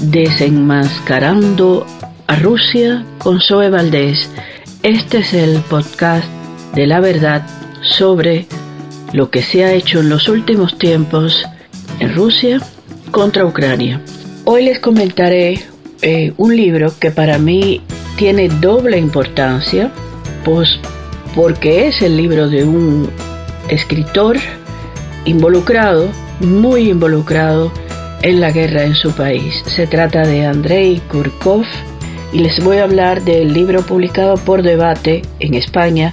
Desenmascarando a Rusia con Zoe Valdés. Este es el podcast de la verdad sobre lo que se ha hecho en los últimos tiempos en Rusia contra Ucrania. Hoy les comentaré eh, un libro que para mí tiene doble importancia, pues porque es el libro de un escritor involucrado, muy involucrado en la guerra en su país. Se trata de Andrei Kurkov y les voy a hablar del libro publicado por Debate en España,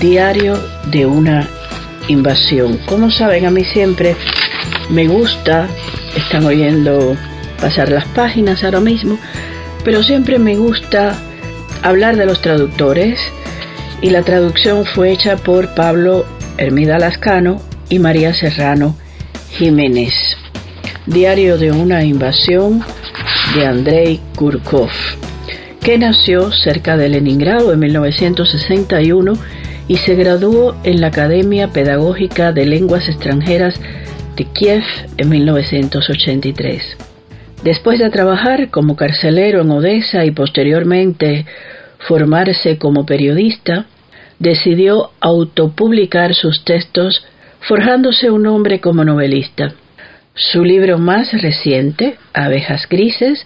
Diario de una invasión. Como saben, a mí siempre me gusta, están oyendo pasar las páginas ahora mismo, pero siempre me gusta hablar de los traductores y la traducción fue hecha por Pablo Hermida Lascano y María Serrano Jiménez. Diario de una invasión de Andrei Kurkov, que nació cerca de Leningrado en 1961 y se graduó en la Academia Pedagógica de Lenguas Extranjeras de Kiev en 1983. Después de trabajar como carcelero en Odessa y posteriormente formarse como periodista, decidió autopublicar sus textos forjándose un nombre como novelista. Su libro más reciente, Abejas Grises,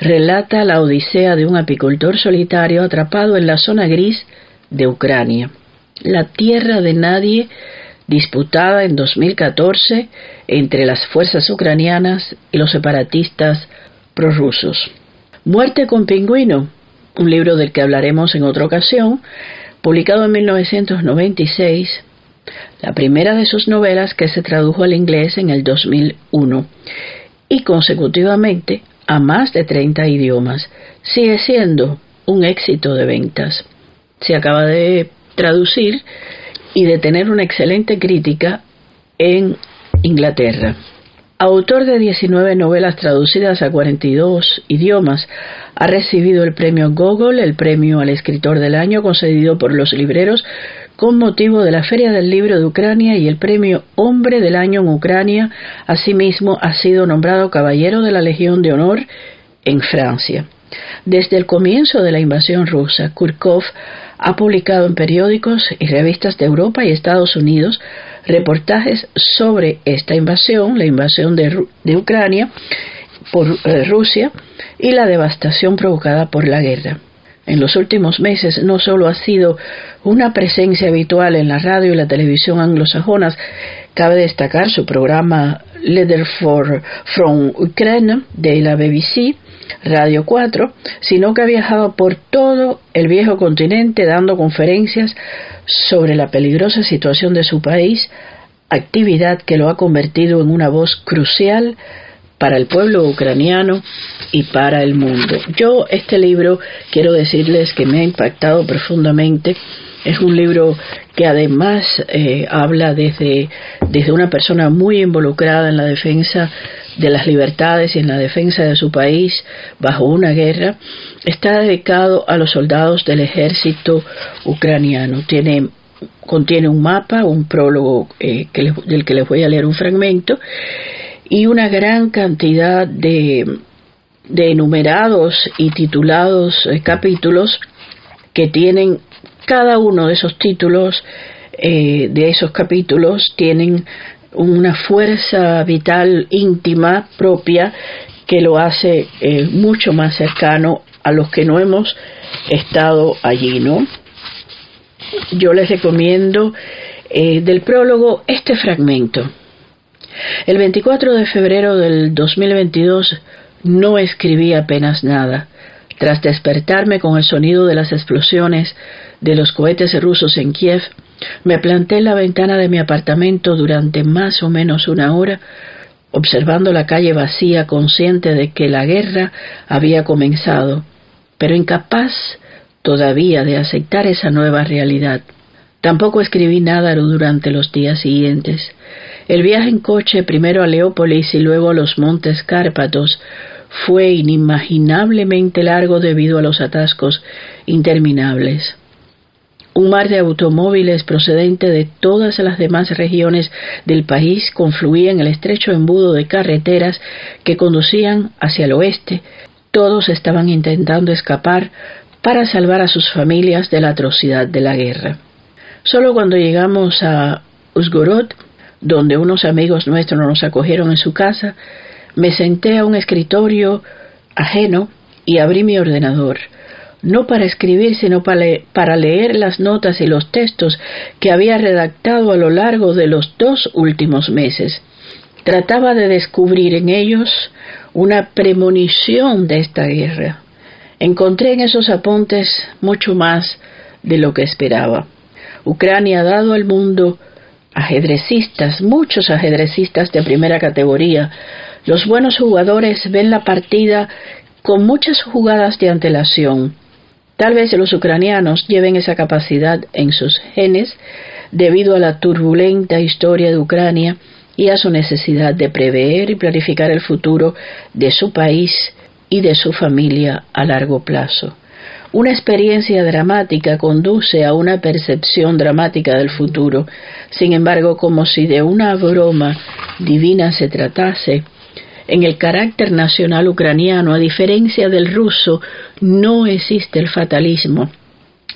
relata la odisea de un apicultor solitario atrapado en la zona gris de Ucrania, la tierra de nadie disputada en 2014 entre las fuerzas ucranianas y los separatistas prorrusos. Muerte con pingüino, un libro del que hablaremos en otra ocasión, publicado en 1996, la primera de sus novelas que se tradujo al inglés en el 2001 y consecutivamente a más de 30 idiomas. Sigue siendo un éxito de ventas. Se acaba de traducir y de tener una excelente crítica en Inglaterra. Autor de 19 novelas traducidas a 42 idiomas, ha recibido el premio Gogol, el premio al escritor del año concedido por los libreros con motivo de la Feria del Libro de Ucrania y el premio Hombre del Año en Ucrania. Asimismo, ha sido nombrado Caballero de la Legión de Honor en Francia. Desde el comienzo de la invasión rusa, Kurkov ha publicado en periódicos y revistas de Europa y Estados Unidos reportajes sobre esta invasión, la invasión de, Ucrania por eh, Rusia y la devastación provocada por la guerra. En los últimos meses no solo ha sido una presencia habitual en la radio y la televisión anglosajonas, cabe destacar su programa Letter for, from Ukraine de la BBC, Radio 4, sino que ha viajado por todo el viejo continente dando conferencias sobre la peligrosa situación de su país, actividad que lo ha convertido en una voz crucial para el pueblo ucraniano y para el mundo. Yo este libro quiero decirles que me ha impactado profundamente. Es un libro que además eh, habla desde, desde una persona muy involucrada en la defensa de las libertades y en la defensa de su país bajo una guerra, está dedicado a los soldados del ejército ucraniano. Tiene, contiene un mapa, un prólogo eh, del que les voy a leer un fragmento, y una gran cantidad de, de enumerados y titulados eh, capítulos que tienen cada uno de esos títulos, eh, de esos capítulos, tienen una fuerza vital íntima propia que lo hace eh, mucho más cercano a los que no hemos estado allí, ¿no? Yo les recomiendo eh, del prólogo este fragmento. El 24 de febrero del 2022 no escribí apenas nada. Tras despertarme con el sonido de las explosiones de los cohetes rusos en Kiev, me planté en la ventana de mi apartamento durante más o menos una hora, observando la calle vacía, consciente de que la guerra había comenzado, pero incapaz todavía de aceptar esa nueva realidad. Tampoco escribí nada durante los días siguientes. El viaje en coche primero a Leópolis y luego a los montes Cárpatos fue inimaginablemente largo debido a los atascos interminables. Un mar de automóviles procedente de todas las demás regiones del país confluía en el estrecho embudo de carreteras que conducían hacia el oeste. Todos estaban intentando escapar para salvar a sus familias de la atrocidad de la guerra. Solo cuando llegamos a Uzgorod, donde unos amigos nuestros nos acogieron en su casa, me senté a un escritorio ajeno y abrí mi ordenador no para escribir, sino para leer las notas y los textos que había redactado a lo largo de los dos últimos meses. Trataba de descubrir en ellos una premonición de esta guerra. Encontré en esos apuntes mucho más de lo que esperaba. Ucrania ha dado al mundo ajedrecistas, muchos ajedrecistas de primera categoría. Los buenos jugadores ven la partida con muchas jugadas de antelación Tal vez los ucranianos lleven esa capacidad en sus genes debido a la turbulenta historia de Ucrania y a su necesidad de prever y planificar el futuro de su país y de su familia a largo plazo. Una experiencia dramática conduce a una percepción dramática del futuro. Sin embargo, como si de una broma divina se tratase, en el carácter nacional ucraniano, a diferencia del ruso, no existe el fatalismo.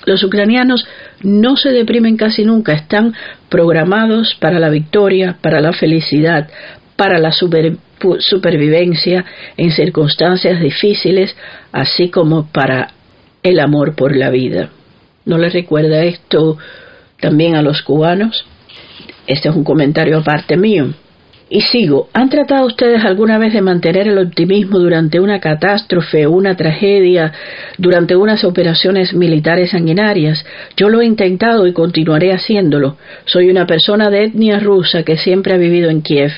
Los ucranianos no se deprimen casi nunca, están programados para la victoria, para la felicidad, para la supervivencia en circunstancias difíciles, así como para el amor por la vida. ¿No les recuerda esto también a los cubanos? Este es un comentario aparte mío. Y sigo, ¿han tratado ustedes alguna vez de mantener el optimismo durante una catástrofe, una tragedia, durante unas operaciones militares sanguinarias? Yo lo he intentado y continuaré haciéndolo. Soy una persona de etnia rusa que siempre ha vivido en Kiev.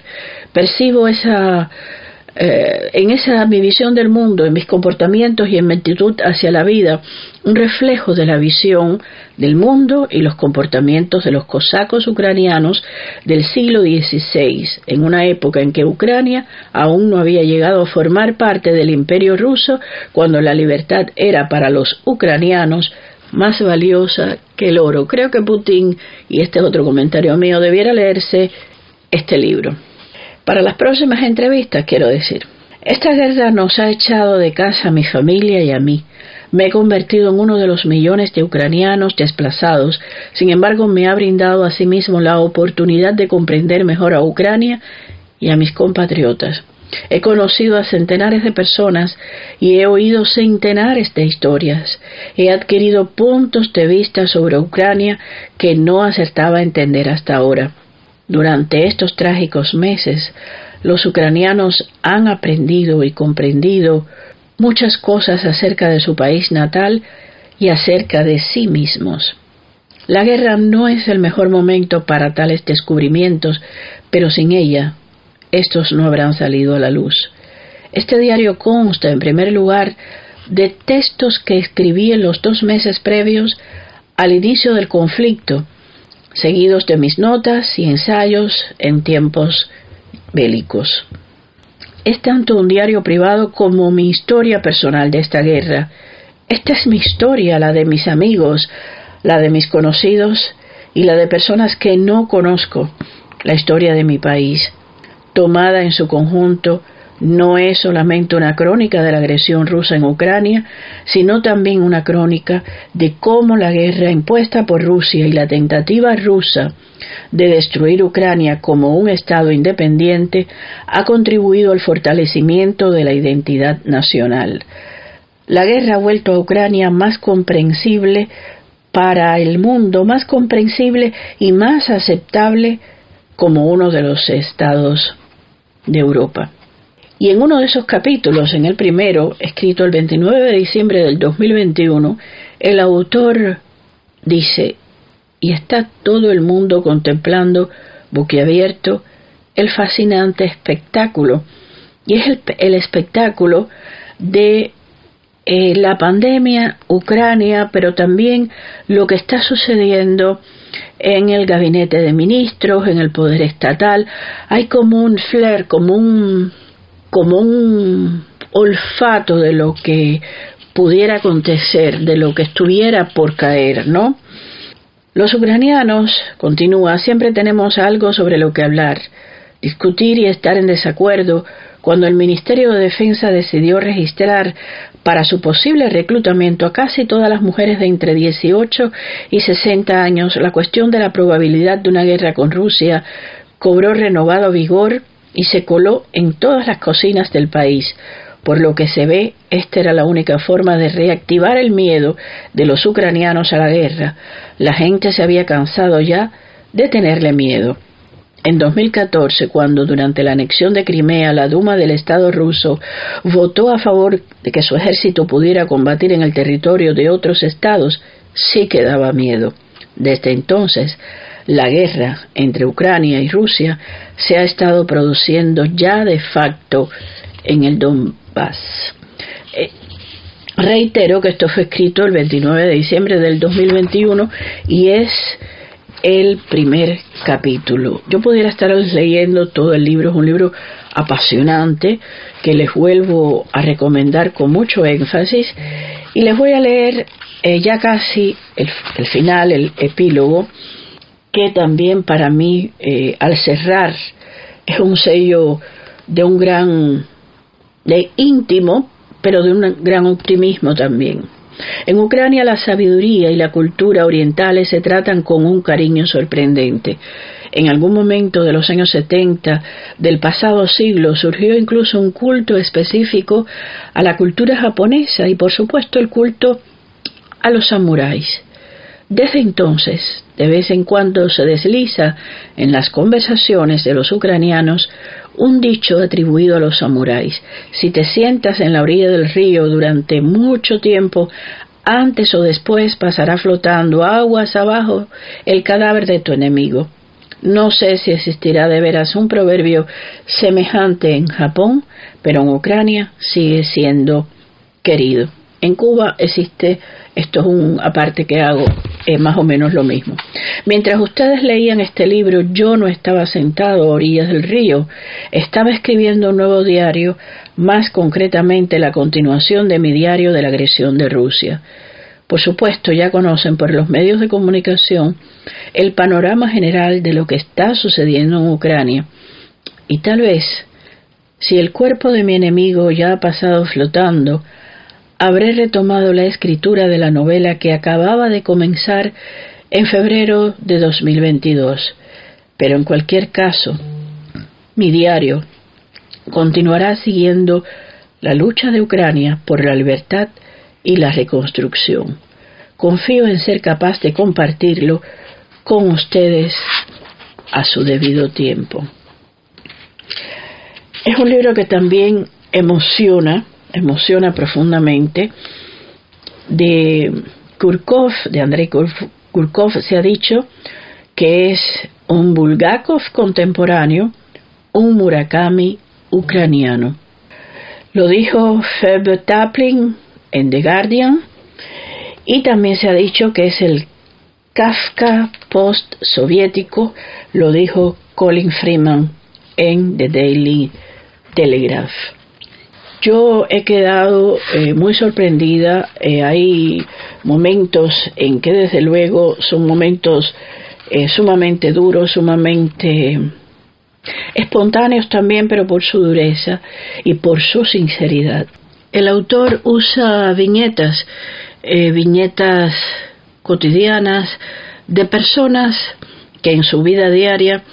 Percibo esa eh, en esa mi visión del mundo, en mis comportamientos y en mi actitud hacia la vida, un reflejo de la visión del mundo y los comportamientos de los cosacos ucranianos del siglo XVI, en una época en que Ucrania aún no había llegado a formar parte del imperio ruso, cuando la libertad era para los ucranianos más valiosa que el oro. Creo que Putin, y este es otro comentario mío, debiera leerse este libro. Para las próximas entrevistas quiero decir, esta guerra nos ha echado de casa a mi familia y a mí. Me he convertido en uno de los millones de ucranianos desplazados, sin embargo me ha brindado a sí mismo la oportunidad de comprender mejor a Ucrania y a mis compatriotas. He conocido a centenares de personas y he oído centenares de historias. He adquirido puntos de vista sobre Ucrania que no acertaba a entender hasta ahora. Durante estos trágicos meses, los ucranianos han aprendido y comprendido muchas cosas acerca de su país natal y acerca de sí mismos. La guerra no es el mejor momento para tales descubrimientos, pero sin ella, estos no habrán salido a la luz. Este diario consta, en primer lugar, de textos que escribí en los dos meses previos al inicio del conflicto seguidos de mis notas y ensayos en tiempos bélicos. Es tanto un diario privado como mi historia personal de esta guerra. Esta es mi historia, la de mis amigos, la de mis conocidos y la de personas que no conozco, la historia de mi país, tomada en su conjunto no es solamente una crónica de la agresión rusa en Ucrania, sino también una crónica de cómo la guerra impuesta por Rusia y la tentativa rusa de destruir Ucrania como un Estado independiente ha contribuido al fortalecimiento de la identidad nacional. La guerra ha vuelto a Ucrania más comprensible para el mundo, más comprensible y más aceptable como uno de los estados de Europa. Y en uno de esos capítulos, en el primero, escrito el 29 de diciembre del 2021, el autor dice, y está todo el mundo contemplando, boquiabierto, el fascinante espectáculo. Y es el, espectáculo de eh, la pandemia, Ucrania, pero también lo que está sucediendo en el gabinete de ministros, en el poder estatal. Hay como un flair, como un como un olfato de lo que pudiera acontecer, de lo que estuviera por caer, ¿no? Los ucranianos, continúa, siempre tenemos algo sobre lo que hablar, discutir y estar en desacuerdo cuando el Ministerio de Defensa decidió registrar para su posible reclutamiento a casi todas las mujeres de entre 18 y 60 años, la cuestión de la probabilidad de una guerra con Rusia cobró renovado vigor y se coló en todas las cocinas del país, por lo que se ve, esta era la única forma de reactivar el miedo de los ucranianos a la guerra. La gente se había cansado ya de tenerle miedo. En 2014, cuando durante la anexión de Crimea la Duma del Estado ruso votó a favor de que su ejército pudiera combatir en el territorio de otros estados, sí que daba miedo. Desde entonces, la guerra entre Ucrania y Rusia se ha estado produciendo ya de facto en el Donbass. Eh, reitero que esto fue escrito el 29 de diciembre del 2021 y es el primer capítulo. Yo pudiera estar leyendo todo el libro, es un libro apasionante que les vuelvo a recomendar con mucho énfasis y les voy a leer eh, ya casi el, final, el epílogo, que también para mí eh, al cerrar es un sello de un gran de íntimo, pero de un gran optimismo también. En Ucrania la sabiduría y la cultura orientales se tratan con un cariño sorprendente. En algún momento de los años 70 del pasado siglo surgió incluso un culto específico a la cultura japonesa y por supuesto el culto a los samuráis. Desde entonces, de vez en cuando se desliza en las conversaciones de los ucranianos un dicho atribuido a los samuráis. Si te sientas en la orilla del río durante mucho tiempo, antes o después pasará flotando aguas abajo el cadáver de tu enemigo. No sé si existirá de veras un proverbio semejante en Japón, pero en Ucrania sigue siendo querido. En Cuba existe esto es un aparte que hago, es más o menos lo mismo. Mientras ustedes leían este libro, yo no estaba sentado a orillas del río, estaba escribiendo un nuevo diario, más concretamente la continuación de mi diario de la agresión de Rusia. Por supuesto, ya conocen por los medios de comunicación el panorama general de lo que está sucediendo en Ucrania. Y tal vez, si el cuerpo de mi enemigo ya ha pasado flotando, habré retomado la escritura de la novela que acababa de comenzar en febrero de 2022. Pero en cualquier caso, mi diario continuará siguiendo la lucha de Ucrania por la libertad y la reconstrucción. Confío en ser capaz de compartirlo con ustedes a su debido tiempo. Es un libro que también emociona emociona profundamente. De Kurkov, de Andrei Kurkov, se ha dicho que es un Bulgakov contemporáneo, un Murakami ucraniano. Lo dijo Feb Taplin en The Guardian y también se ha dicho que es el Kafka post-soviético, lo dijo Colin Freeman en The Daily Telegraph. Yo he quedado eh, muy sorprendida. Eh, hay momentos en que desde luego son momentos eh, sumamente duros, sumamente espontáneos también, pero por su dureza y por su sinceridad. El autor usa viñetas, viñetas cotidianas de personas que en su vida diaria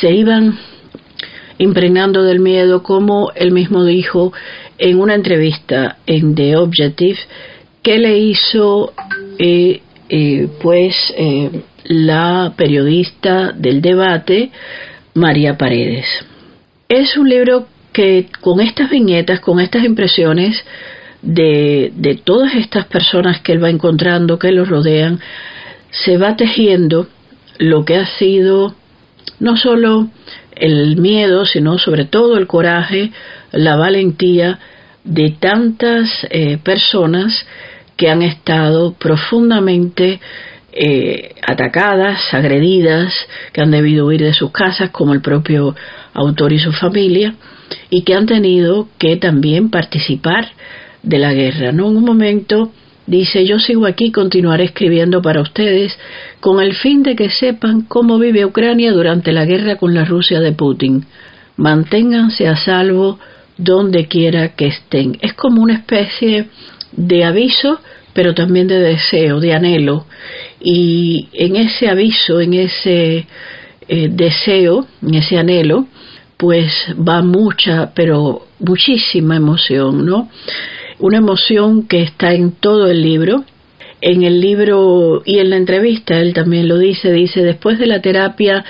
se iban impregnando del miedo, como él mismo dijo en una entrevista en The Objective que le hizo eh, eh, pues eh, la periodista del debate María Paredes. Es un libro que con estas viñetas, con estas impresiones de, de todas estas personas que él va encontrando, que lo rodean, se va tejiendo lo que ha sido no solo el miedo, sino sobre todo el coraje, la valentía de tantas eh, personas que han estado profundamente eh, atacadas, agredidas, que han debido huir de sus casas, como el propio autor y su familia, y que han tenido que también participar de la guerra. ¿no? En un momento Dice, yo sigo aquí, continuaré escribiendo para ustedes con el fin de que sepan cómo vive Ucrania durante la guerra con la Rusia de Putin. Manténganse a salvo donde quiera que estén. Es como una especie de aviso, pero también de deseo, de anhelo. Y en ese aviso, en ese eh, deseo, en ese anhelo, pues va mucha, pero muchísima emoción, ¿no? Una emoción que está en todo el libro. En el libro y en la entrevista él también lo dice, dice, después de la terapia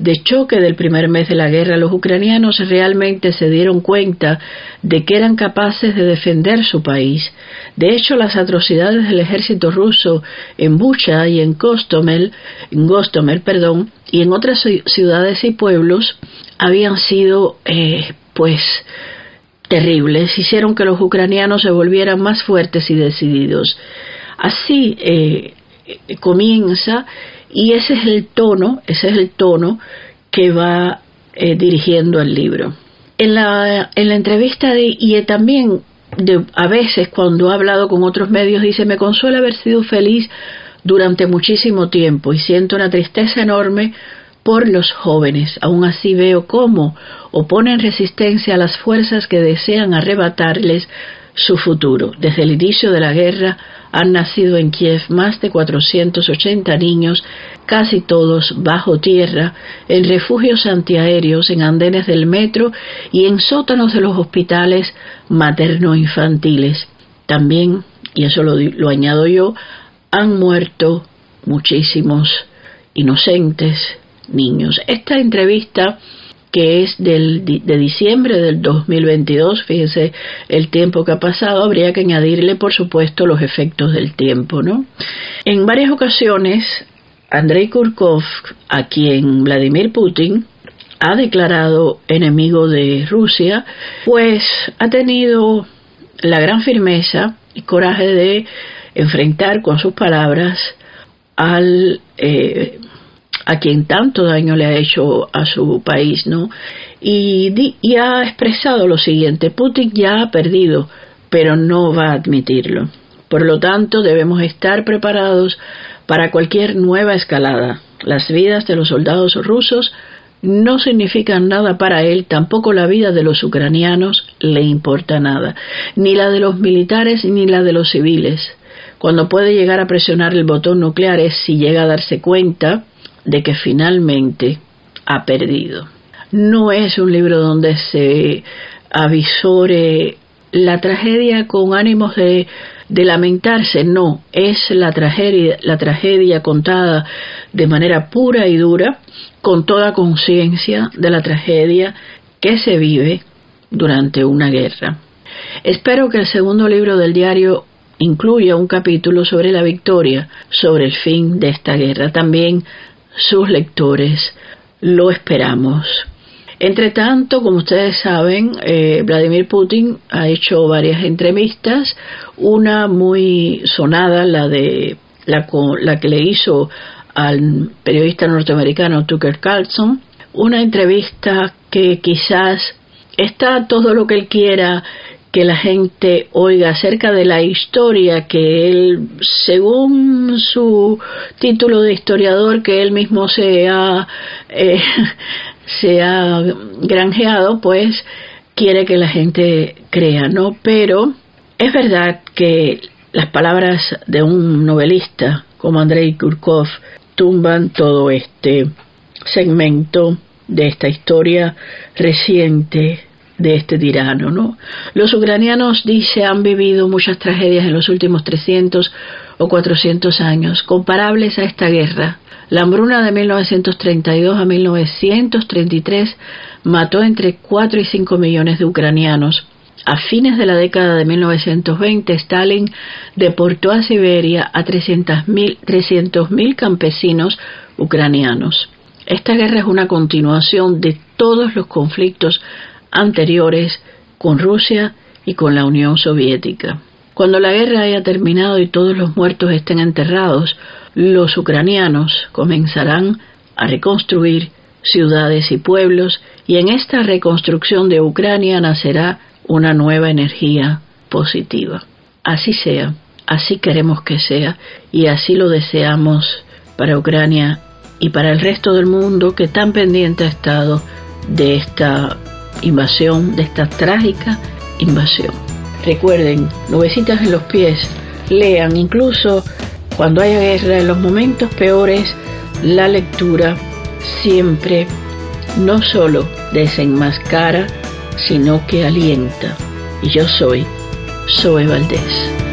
de choque del primer mes de la guerra, los ucranianos realmente se dieron cuenta de que eran capaces de defender su país. De hecho, las atrocidades del ejército ruso en Bucha y en Gostomel, en perdón, y en otras ciudades y pueblos habían sido, eh, pues, terribles. Hicieron que los ucranianos se volvieran más fuertes y decididos. Así eh, comienza y ese es el tono, ese es el tono que va eh, dirigiendo el libro. En la, en la entrevista de, y también de, a veces cuando ha hablado con otros medios dice me consuela haber sido feliz durante muchísimo tiempo y siento una tristeza enorme por los jóvenes. Aún así veo cómo oponen resistencia a las fuerzas que desean arrebatarles su futuro. Desde el inicio de la guerra han nacido en Kiev más de 480 niños, casi todos bajo tierra, en refugios antiaéreos, en andenes del metro y en sótanos de los hospitales materno-infantiles. También, y eso lo, lo añado yo, han muerto muchísimos inocentes niños. Esta entrevista que es del, de diciembre del 2022, fíjese el tiempo que ha pasado, habría que añadirle, por supuesto, los efectos del tiempo, ¿no? En varias ocasiones, Andrei Kurkov, a quien Vladimir Putin ha declarado enemigo de Rusia, pues ha tenido la gran firmeza y coraje de enfrentar con sus palabras al eh, a quien tanto daño le ha hecho a su país, ¿no? Y, ha expresado lo siguiente, Putin ya ha perdido, pero no va a admitirlo. Por lo tanto, debemos estar preparados para cualquier nueva escalada. Las vidas de los soldados rusos no significan nada para él, tampoco la vida de los ucranianos le importa nada, ni la de los militares ni la de los civiles. Cuando puede llegar a presionar el botón nuclear es si llega a darse cuenta de que finalmente ha perdido. No es un libro donde se avisore la tragedia con ánimos de, de lamentarse, no, es la tragedia, la tragedia contada de manera pura y dura, con toda conciencia de la tragedia que se vive durante una guerra. Espero que el segundo libro del diario incluya un capítulo sobre la victoria, sobre el fin de esta guerra. También sus lectores. Lo esperamos. Entre tanto, como ustedes saben, eh, Vladimir Putin ha hecho varias entrevistas, una muy sonada, la de la, la que le hizo al periodista norteamericano Tucker Carlson, una entrevista que quizás está todo lo que él quiera que la gente oiga acerca de la historia que él, según su título de historiador que él mismo se ha, eh, se ha granjeado, pues quiere que la gente crea, ¿no? Pero es verdad que las palabras de un novelista como Andrei Kurkov tumban todo este segmento de esta historia reciente de este tirano, ¿no? Los ucranianos, dice, han vivido muchas tragedias en los últimos 300 o 400 años, comparables a esta guerra. La hambruna de 1932 a 1933 mató entre 4 y 5 millones de ucranianos. A fines de la década de 1920, Stalin deportó a Siberia a 300.000 300 campesinos ucranianos. Esta guerra es una continuación de todos los conflictos anteriores con Rusia y con la Unión Soviética. Cuando la guerra haya terminado y todos los muertos estén enterrados, los ucranianos comenzarán a reconstruir ciudades y pueblos y en esta reconstrucción de Ucrania nacerá una nueva energía positiva. Así sea. así queremos que sea y así lo deseamos para Ucrania y para el resto del mundo que tan pendiente ha estado de esta invasión, de esta trágica invasión. Recuerden, nubecitas en los pies, lean, incluso cuando haya guerra, en los momentos peores, la lectura siempre no solo desenmascara, sino que alienta. Y yo soy Zoe Valdés.